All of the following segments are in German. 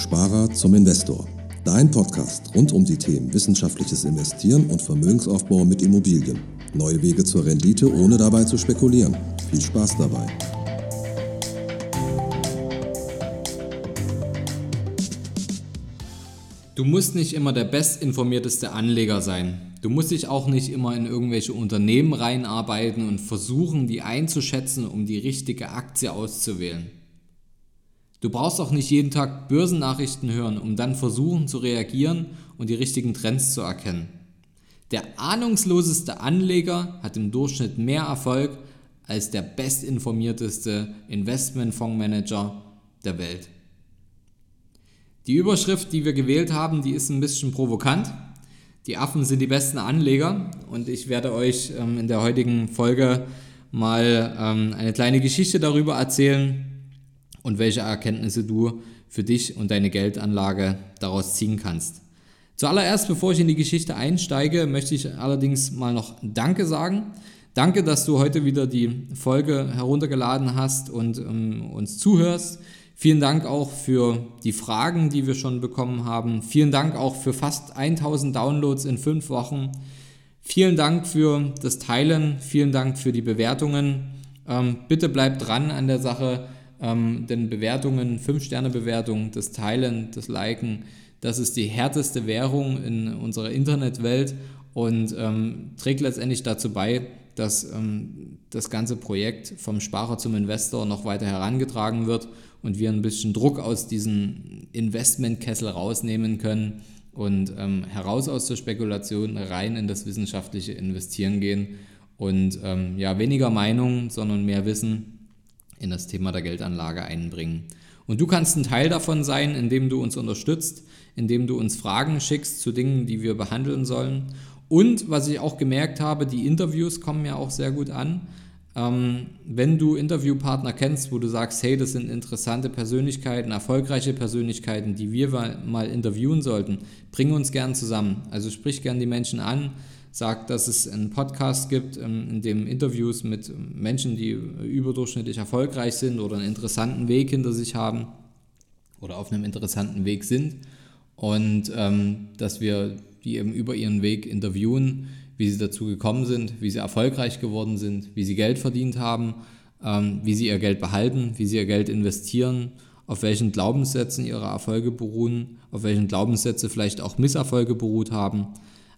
Sparer zum Investor. Dein Podcast rund um die Themen wissenschaftliches Investieren und Vermögensaufbau mit Immobilien. Neue Wege zur Rendite, ohne dabei zu spekulieren. Viel Spaß dabei. Du musst nicht immer der bestinformierteste Anleger sein. Du musst dich auch nicht immer in irgendwelche Unternehmen reinarbeiten und versuchen, die einzuschätzen, um die richtige Aktie auszuwählen. Du brauchst auch nicht jeden Tag Börsennachrichten hören, um dann versuchen zu reagieren und die richtigen Trends zu erkennen. Der ahnungsloseste Anleger hat im Durchschnitt mehr Erfolg als der bestinformierteste Investmentfondsmanager der Welt. Die Überschrift, die wir gewählt haben, die ist ein bisschen provokant. Die Affen sind die besten Anleger und ich werde euch ähm, in der heutigen Folge mal ähm, eine kleine Geschichte darüber erzählen und welche Erkenntnisse du für dich und deine Geldanlage daraus ziehen kannst. Zuallererst, bevor ich in die Geschichte einsteige, möchte ich allerdings mal noch Danke sagen. Danke, dass du heute wieder die Folge heruntergeladen hast und ähm, uns zuhörst. Vielen Dank auch für die Fragen, die wir schon bekommen haben. Vielen Dank auch für fast 1000 Downloads in fünf Wochen. Vielen Dank für das Teilen. Vielen Dank für die Bewertungen. Ähm, bitte bleibt dran an der Sache, ähm, denn Bewertungen, 5-Sterne-Bewertungen, das Teilen, das Liken, das ist die härteste Währung in unserer Internetwelt und ähm, trägt letztendlich dazu bei, dass ähm, das ganze Projekt vom Sparer zum Investor noch weiter herangetragen wird und wir ein bisschen Druck aus diesem Investmentkessel rausnehmen können und ähm, heraus aus der Spekulation rein in das wissenschaftliche Investieren gehen und ähm, ja weniger Meinung, sondern mehr Wissen in das Thema der Geldanlage einbringen. Und du kannst ein Teil davon sein, indem du uns unterstützt, indem du uns Fragen schickst zu Dingen, die wir behandeln sollen. Und was ich auch gemerkt habe, die Interviews kommen ja auch sehr gut an. Ähm, wenn du Interviewpartner kennst, wo du sagst, hey, das sind interessante Persönlichkeiten, erfolgreiche Persönlichkeiten, die wir mal interviewen sollten, bring uns gern zusammen. Also sprich gern die Menschen an, sag, dass es einen Podcast gibt, ähm, in dem Interviews mit Menschen, die überdurchschnittlich erfolgreich sind oder einen interessanten Weg hinter sich haben oder auf einem interessanten Weg sind und ähm, dass wir die eben über ihren Weg interviewen wie sie dazu gekommen sind, wie sie erfolgreich geworden sind, wie sie Geld verdient haben, ähm, wie sie ihr Geld behalten, wie sie ihr Geld investieren, auf welchen Glaubenssätzen ihre Erfolge beruhen, auf welchen Glaubenssätze vielleicht auch Misserfolge beruht haben.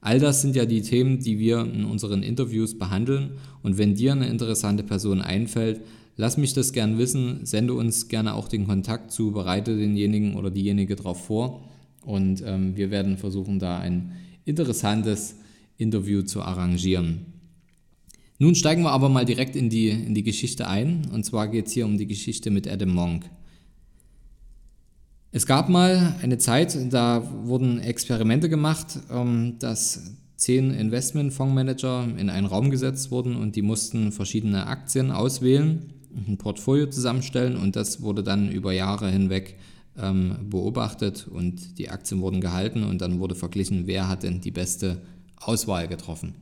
All das sind ja die Themen, die wir in unseren Interviews behandeln. Und wenn dir eine interessante Person einfällt, lass mich das gern wissen, sende uns gerne auch den Kontakt zu, bereite denjenigen oder diejenige darauf vor. Und ähm, wir werden versuchen, da ein interessantes Interview zu arrangieren. Nun steigen wir aber mal direkt in die, in die Geschichte ein. Und zwar geht es hier um die Geschichte mit Adam Monk. Es gab mal eine Zeit, da wurden Experimente gemacht, ähm, dass zehn Investmentfondsmanager in einen Raum gesetzt wurden und die mussten verschiedene Aktien auswählen, ein Portfolio zusammenstellen und das wurde dann über Jahre hinweg ähm, beobachtet und die Aktien wurden gehalten und dann wurde verglichen, wer hat denn die beste Auswahl getroffen.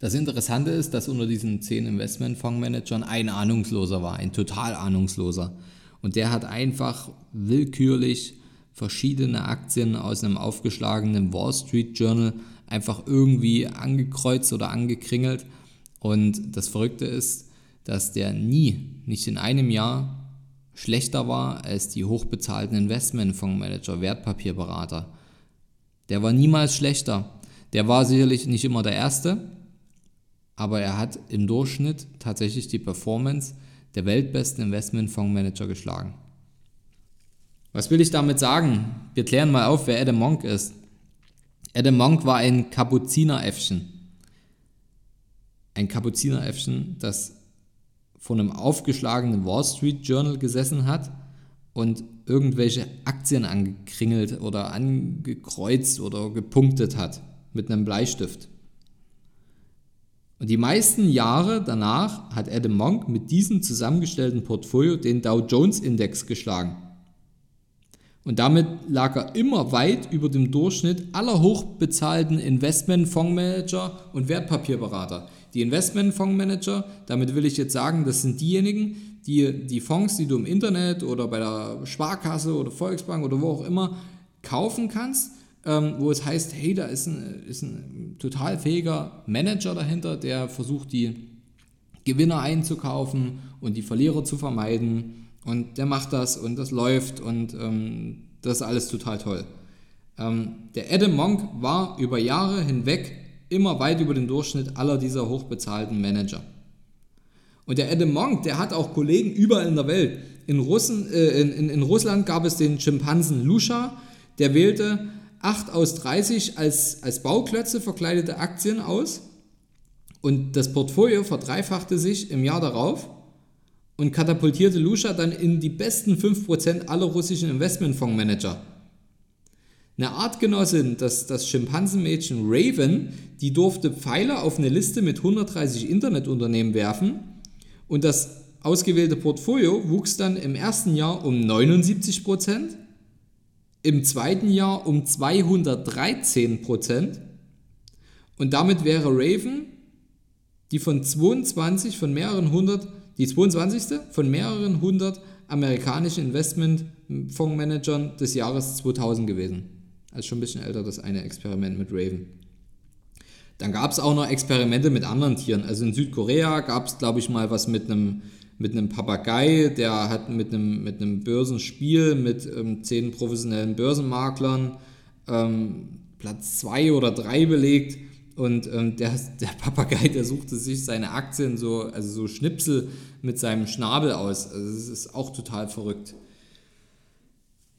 Das Interessante ist, dass unter diesen zehn Investmentfondsmanagern ein Ahnungsloser war, ein total Ahnungsloser. Und der hat einfach willkürlich verschiedene Aktien aus einem aufgeschlagenen Wall Street Journal einfach irgendwie angekreuzt oder angekringelt. Und das Verrückte ist, dass der nie, nicht in einem Jahr, schlechter war als die hochbezahlten Investmentfondsmanager, Wertpapierberater. Der war niemals schlechter. Der war sicherlich nicht immer der Erste, aber er hat im Durchschnitt tatsächlich die Performance der weltbesten Investmentfondsmanager geschlagen. Was will ich damit sagen? Wir klären mal auf, wer Adam Monk ist. Adam Monk war ein Kapuzineräffchen. Ein Kapuzineräffchen, das vor einem aufgeschlagenen Wall Street Journal gesessen hat und irgendwelche Aktien angekringelt oder angekreuzt oder gepunktet hat mit einem Bleistift. Und die meisten Jahre danach hat Adam Monk mit diesem zusammengestellten Portfolio den Dow Jones Index geschlagen. Und damit lag er immer weit über dem Durchschnitt aller hochbezahlten Investmentfondsmanager und Wertpapierberater. Die Investmentfondsmanager, damit will ich jetzt sagen, das sind diejenigen, die die Fonds, die du im Internet oder bei der Sparkasse oder Volksbank oder wo auch immer kaufen kannst, ähm, wo es heißt, hey, da ist ein, ist ein total fähiger Manager dahinter, der versucht, die Gewinner einzukaufen und die Verlierer zu vermeiden. Und der macht das und das läuft und ähm, das ist alles total toll. Ähm, der Adam Monk war über Jahre hinweg immer weit über den Durchschnitt aller dieser hochbezahlten Manager. Und der Adam Monk, der hat auch Kollegen überall in der Welt. In, Russen, äh, in, in, in Russland gab es den Schimpansen Lusha, der wählte 8 aus 30 als, als Bauklötze verkleidete Aktien aus. Und das Portfolio verdreifachte sich im Jahr darauf und katapultierte Lusha dann in die besten 5% aller russischen Investmentfondsmanager. Eine Artgenossin, das, das Schimpansenmädchen Raven, die durfte Pfeile auf eine Liste mit 130 Internetunternehmen werfen. Und das ausgewählte Portfolio wuchs dann im ersten Jahr um 79%, im zweiten Jahr um 213% und damit wäre Raven die von 22 von mehreren hundert, die 22. von mehreren hundert amerikanischen Investmentfondsmanagern des Jahres 2000 gewesen. Also schon ein bisschen älter das eine Experiment mit Raven. Dann gab es auch noch Experimente mit anderen Tieren. Also in Südkorea gab es, glaube ich, mal was mit einem mit einem Papagei, der hat mit einem, mit einem Börsenspiel mit ähm, zehn professionellen Börsenmaklern ähm, Platz zwei oder drei belegt und ähm, der, der Papagei, der suchte sich seine Aktien so, also so Schnipsel mit seinem Schnabel aus. Also das ist auch total verrückt.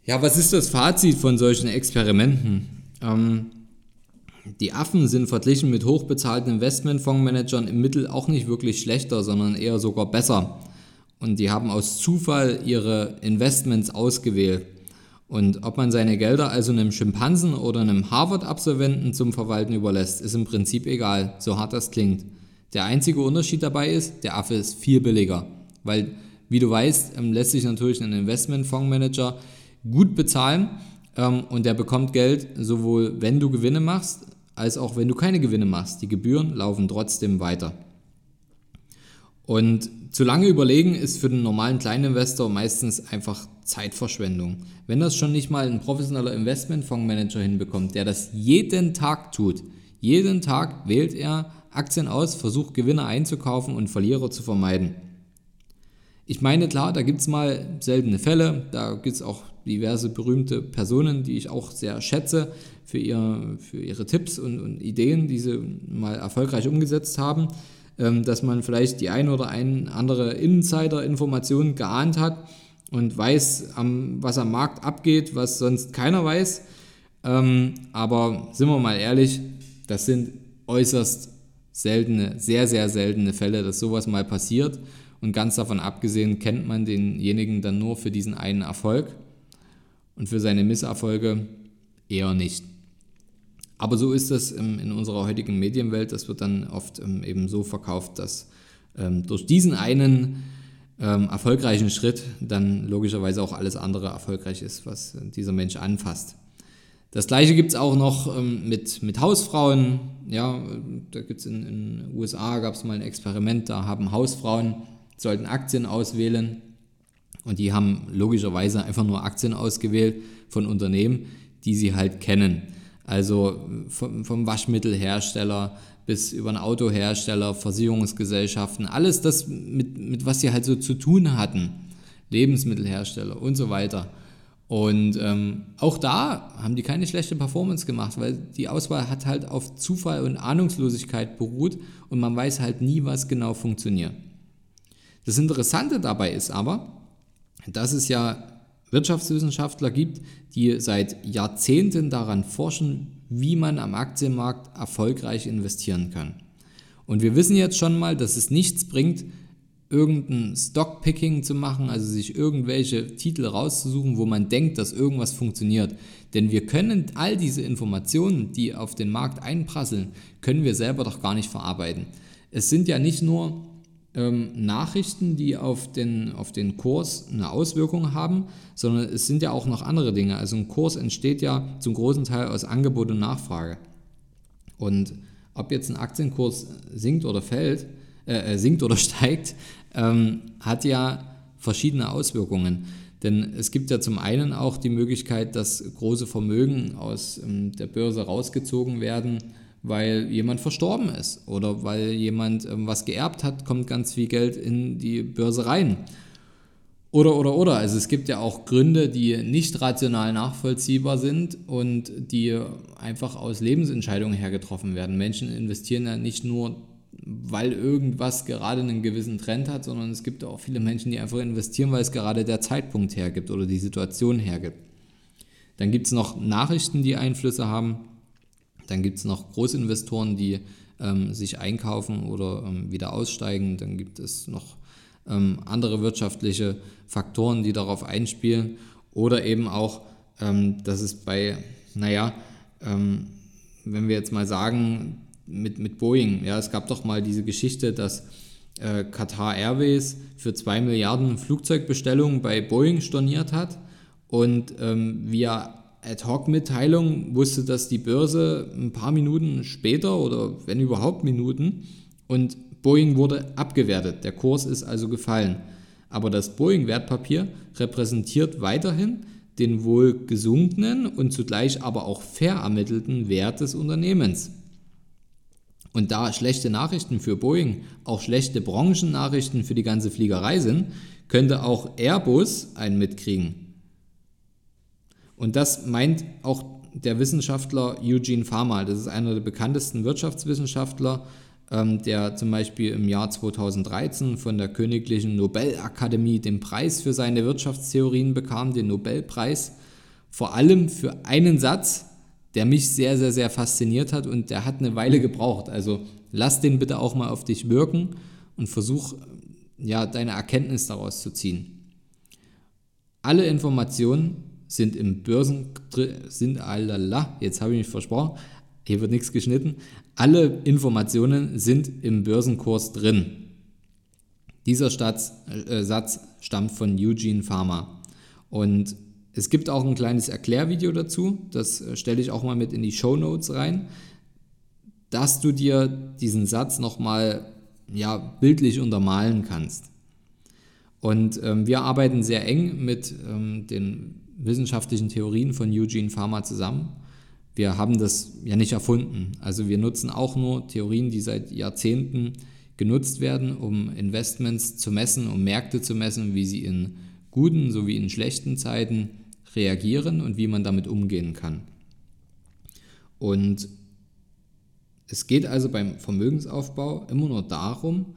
Ja, was ist das Fazit von solchen Experimenten? Ähm, die Affen sind verglichen mit hochbezahlten Investmentfondsmanagern im Mittel auch nicht wirklich schlechter, sondern eher sogar besser. Und die haben aus Zufall ihre Investments ausgewählt. Und ob man seine Gelder also einem Schimpansen oder einem Harvard-Absolventen zum Verwalten überlässt, ist im Prinzip egal, so hart das klingt. Der einzige Unterschied dabei ist, der Affe ist viel billiger. Weil, wie du weißt, ähm, lässt sich natürlich ein Investmentfondsmanager gut bezahlen ähm, und der bekommt Geld, sowohl wenn du Gewinne machst, als auch wenn du keine Gewinne machst. Die Gebühren laufen trotzdem weiter. Und zu lange überlegen ist für den normalen Kleininvestor meistens einfach Zeitverschwendung. Wenn das schon nicht mal ein professioneller Investmentfondsmanager hinbekommt, der das jeden Tag tut, jeden Tag wählt er Aktien aus, versucht Gewinne einzukaufen und Verlierer zu vermeiden. Ich meine, klar, da gibt es mal seltene Fälle, da gibt es auch diverse berühmte Personen, die ich auch sehr schätze für, ihr, für ihre Tipps und, und Ideen, die sie mal erfolgreich umgesetzt haben. Ähm, dass man vielleicht die ein oder ein andere Insider-Information geahnt hat und weiß, was am Markt abgeht, was sonst keiner weiß. Ähm, aber sind wir mal ehrlich, das sind äußerst seltene, sehr, sehr seltene Fälle, dass sowas mal passiert. Und ganz davon abgesehen kennt man denjenigen dann nur für diesen einen Erfolg und für seine Misserfolge eher nicht. Aber so ist das in unserer heutigen Medienwelt. Das wird dann oft ähm, eben so verkauft, dass ähm, durch diesen einen ähm, erfolgreichen Schritt dann logischerweise auch alles andere erfolgreich ist, was dieser Mensch anfasst. Das gleiche gibt es auch noch mit, mit Hausfrauen. Ja, da gibt es in den USA gab es mal ein Experiment, da haben Hausfrauen, sollten Aktien auswählen und die haben logischerweise einfach nur Aktien ausgewählt von Unternehmen, die sie halt kennen. Also vom, vom Waschmittelhersteller bis über einen Autohersteller, Versicherungsgesellschaften, alles das, mit, mit was sie halt so zu tun hatten, Lebensmittelhersteller und so weiter. Und ähm, auch da haben die keine schlechte Performance gemacht, weil die Auswahl hat halt auf Zufall und Ahnungslosigkeit beruht und man weiß halt nie, was genau funktioniert. Das Interessante dabei ist aber, dass es ja Wirtschaftswissenschaftler gibt, die seit Jahrzehnten daran forschen, wie man am Aktienmarkt erfolgreich investieren kann. Und wir wissen jetzt schon mal, dass es nichts bringt, irgendein Stockpicking zu machen, also sich irgendwelche Titel rauszusuchen, wo man denkt, dass irgendwas funktioniert. Denn wir können all diese Informationen, die auf den Markt einprasseln, können wir selber doch gar nicht verarbeiten. Es sind ja nicht nur ähm, Nachrichten, die auf den, auf den Kurs eine Auswirkung haben, sondern es sind ja auch noch andere Dinge. Also ein Kurs entsteht ja zum großen Teil aus Angebot und Nachfrage. Und ob jetzt ein Aktienkurs sinkt oder fällt, äh, äh sinkt oder steigt, ähm, hat ja verschiedene Auswirkungen. Denn es gibt ja zum einen auch die Möglichkeit, dass große Vermögen aus ähm, der Börse rausgezogen werden, weil jemand verstorben ist oder weil jemand ähm, was geerbt hat, kommt ganz viel Geld in die Börse rein. Oder, oder, oder. Also es gibt ja auch Gründe, die nicht rational nachvollziehbar sind und die einfach aus Lebensentscheidungen her getroffen werden. Menschen investieren ja nicht nur weil irgendwas gerade einen gewissen Trend hat, sondern es gibt auch viele Menschen, die einfach investieren, weil es gerade der Zeitpunkt hergibt oder die Situation hergibt. Dann gibt es noch Nachrichten, die Einflüsse haben. Dann gibt es noch Großinvestoren, die ähm, sich einkaufen oder ähm, wieder aussteigen. Dann gibt es noch ähm, andere wirtschaftliche Faktoren, die darauf einspielen. Oder eben auch, ähm, dass es bei, naja, ähm, wenn wir jetzt mal sagen, mit, mit Boeing. Ja, es gab doch mal diese Geschichte, dass äh, Qatar Airways für 2 Milliarden Flugzeugbestellungen bei Boeing storniert hat und ähm, via Ad-Hoc-Mitteilung wusste das die Börse ein paar Minuten später oder wenn überhaupt Minuten und Boeing wurde abgewertet. Der Kurs ist also gefallen. Aber das Boeing-Wertpapier repräsentiert weiterhin den wohl gesunkenen und zugleich aber auch fair ermittelten Wert des Unternehmens. Und da schlechte Nachrichten für Boeing auch schlechte Branchennachrichten für die ganze Fliegerei sind, könnte auch Airbus einen mitkriegen. Und das meint auch der Wissenschaftler Eugene Farmer. Das ist einer der bekanntesten Wirtschaftswissenschaftler, ähm, der zum Beispiel im Jahr 2013 von der Königlichen Nobelakademie den Preis für seine Wirtschaftstheorien bekam, den Nobelpreis, vor allem für einen Satz, der mich sehr, sehr, sehr fasziniert hat und der hat eine Weile gebraucht. Also lass den bitte auch mal auf dich wirken und versuch ja deine Erkenntnis daraus zu ziehen. Alle Informationen sind im Börsen sind alala, jetzt habe ich mich versprochen, hier wird nichts geschnitten. Alle Informationen sind im Börsenkurs drin. Dieser Satz, äh, Satz stammt von Eugene Farmer und es gibt auch ein kleines Erklärvideo dazu, das äh, stelle ich auch mal mit in die Show Notes rein, dass du dir diesen Satz nochmal ja, bildlich untermalen kannst. Und ähm, wir arbeiten sehr eng mit ähm, den wissenschaftlichen Theorien von Eugene Farmer zusammen. Wir haben das ja nicht erfunden. Also wir nutzen auch nur Theorien, die seit Jahrzehnten genutzt werden, um Investments zu messen, um Märkte zu messen, wie sie in guten sowie in schlechten Zeiten reagieren und wie man damit umgehen kann. Und es geht also beim Vermögensaufbau immer nur darum,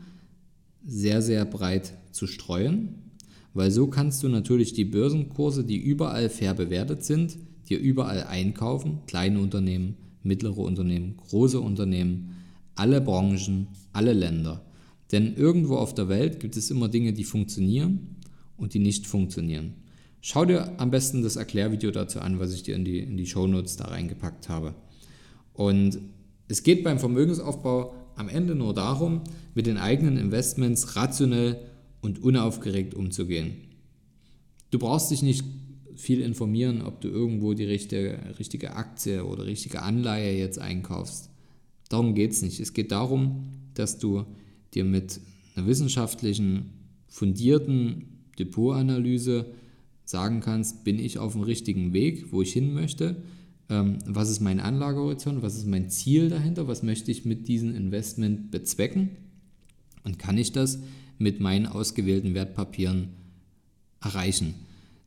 sehr, sehr breit zu streuen, weil so kannst du natürlich die Börsenkurse, die überall fair bewertet sind, dir überall einkaufen, kleine Unternehmen, mittlere Unternehmen, große Unternehmen, alle Branchen, alle Länder. Denn irgendwo auf der Welt gibt es immer Dinge, die funktionieren und die nicht funktionieren. Schau dir am besten das Erklärvideo dazu an, was ich dir in die, in die Shownotes da reingepackt habe. Und es geht beim Vermögensaufbau am Ende nur darum, mit den eigenen Investments rationell und unaufgeregt umzugehen. Du brauchst dich nicht viel informieren, ob du irgendwo die richtige, richtige Aktie oder richtige Anleihe jetzt einkaufst. Darum geht es nicht. Es geht darum, dass du dir mit einer wissenschaftlichen, fundierten Depotanalyse sagen kannst, bin ich auf dem richtigen Weg, wo ich hin möchte, ähm, was ist mein Anlagehorizont, was ist mein Ziel dahinter, was möchte ich mit diesem Investment bezwecken und kann ich das mit meinen ausgewählten Wertpapieren erreichen.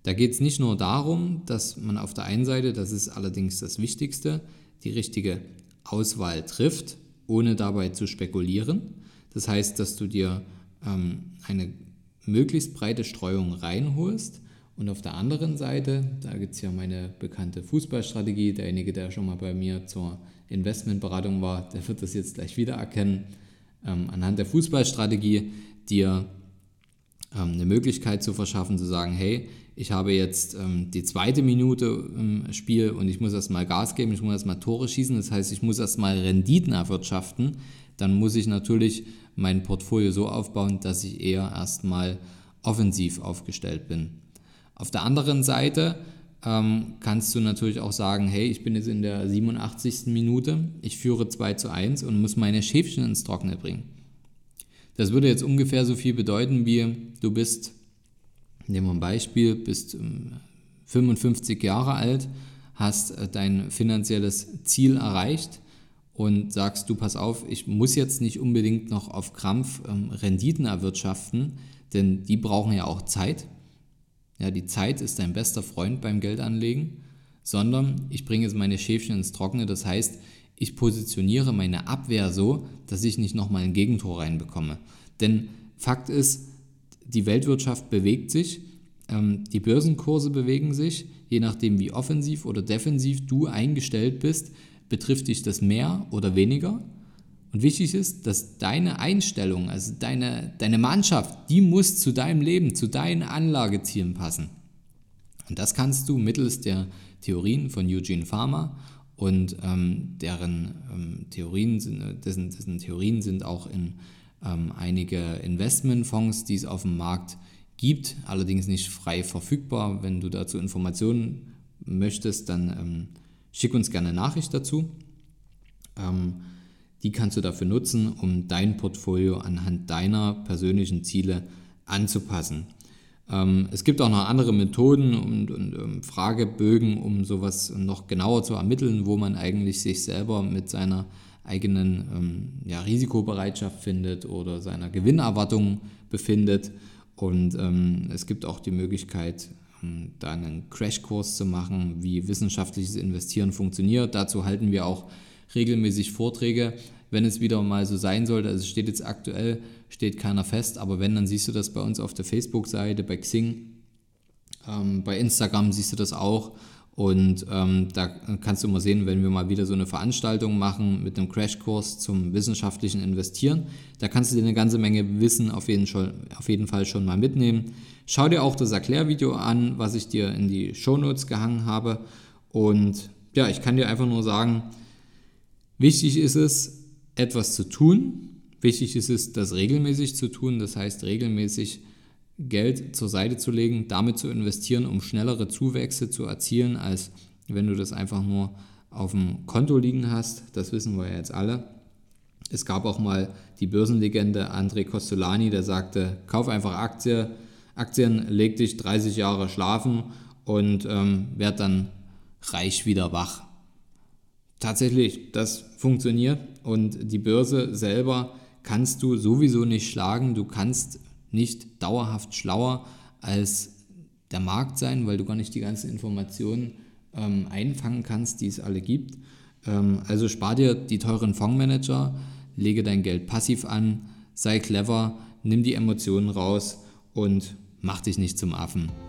Da geht es nicht nur darum, dass man auf der einen Seite, das ist allerdings das Wichtigste, die richtige Auswahl trifft, ohne dabei zu spekulieren. Das heißt, dass du dir ähm, eine möglichst breite Streuung reinholst und auf der anderen Seite, da gibt es ja meine bekannte Fußballstrategie. Derjenige, der schon mal bei mir zur Investmentberatung war, der wird das jetzt gleich wieder erkennen. Ähm, anhand der Fußballstrategie dir ähm, eine Möglichkeit zu verschaffen, zu sagen, hey, ich habe jetzt ähm, die zweite Minute im Spiel und ich muss erstmal Gas geben, ich muss erstmal Tore schießen, das heißt, ich muss erstmal Renditen erwirtschaften, dann muss ich natürlich mein Portfolio so aufbauen, dass ich eher erstmal offensiv aufgestellt bin. Auf der anderen Seite ähm, kannst du natürlich auch sagen, hey, ich bin jetzt in der 87. Minute, ich führe 2 zu 1 und muss meine Schäfchen ins Trockene bringen. Das würde jetzt ungefähr so viel bedeuten, wie du bist, nehmen wir ein Beispiel, bist 55 ähm, Jahre alt, hast äh, dein finanzielles Ziel erreicht und sagst, du pass auf, ich muss jetzt nicht unbedingt noch auf Krampf ähm, Renditen erwirtschaften, denn die brauchen ja auch Zeit. Ja, die Zeit ist dein bester Freund beim Geldanlegen, sondern ich bringe jetzt meine Schäfchen ins Trockene. Das heißt, ich positioniere meine Abwehr so, dass ich nicht nochmal ein Gegentor reinbekomme. Denn Fakt ist, die Weltwirtschaft bewegt sich, ähm, die Börsenkurse bewegen sich, je nachdem wie offensiv oder defensiv du eingestellt bist, betrifft dich das mehr oder weniger. Und wichtig ist, dass deine Einstellung, also deine, deine Mannschaft, die muss zu deinem Leben, zu deinen Anlagezielen passen. Und das kannst du mittels der Theorien von Eugene Farmer und ähm, deren ähm, Theorien sind, dessen, dessen, Theorien sind auch in ähm, einige Investmentfonds, die es auf dem Markt gibt, allerdings nicht frei verfügbar. Wenn du dazu Informationen möchtest, dann ähm, schick uns gerne eine Nachricht dazu. Ähm, die kannst du dafür nutzen, um dein Portfolio anhand deiner persönlichen Ziele anzupassen. Ähm, es gibt auch noch andere Methoden und, und um Fragebögen, um sowas noch genauer zu ermitteln, wo man eigentlich sich selber mit seiner eigenen ähm, ja, Risikobereitschaft findet oder seiner Gewinnerwartung befindet. Und ähm, es gibt auch die Möglichkeit, ähm, da einen Crashkurs zu machen, wie wissenschaftliches Investieren funktioniert. Dazu halten wir auch regelmäßig Vorträge, wenn es wieder mal so sein sollte. Also steht jetzt aktuell, steht keiner fest, aber wenn, dann siehst du das bei uns auf der Facebook-Seite, bei Xing, ähm, bei Instagram siehst du das auch. Und ähm, da kannst du mal sehen, wenn wir mal wieder so eine Veranstaltung machen mit einem Crashkurs zum wissenschaftlichen Investieren. Da kannst du dir eine ganze Menge Wissen auf jeden, schon, auf jeden Fall schon mal mitnehmen. Schau dir auch das Erklärvideo an, was ich dir in die Shownotes gehangen habe. Und ja, ich kann dir einfach nur sagen, Wichtig ist es, etwas zu tun. Wichtig ist es, das regelmäßig zu tun. Das heißt, regelmäßig Geld zur Seite zu legen, damit zu investieren, um schnellere Zuwächse zu erzielen, als wenn du das einfach nur auf dem Konto liegen hast. Das wissen wir ja jetzt alle. Es gab auch mal die Börsenlegende André Costolani, der sagte, kauf einfach Aktie, Aktien, leg dich 30 Jahre schlafen und ähm, werd dann reich wieder wach tatsächlich, das funktioniert und die Börse selber kannst du sowieso nicht schlagen. Du kannst nicht dauerhaft schlauer als der Markt sein, weil du gar nicht die ganzen Informationen ähm, einfangen kannst, die es alle gibt. Ähm, also spar dir die teuren Fondsmanager, lege dein Geld passiv an, sei clever, nimm die Emotionen raus und mach dich nicht zum Affen.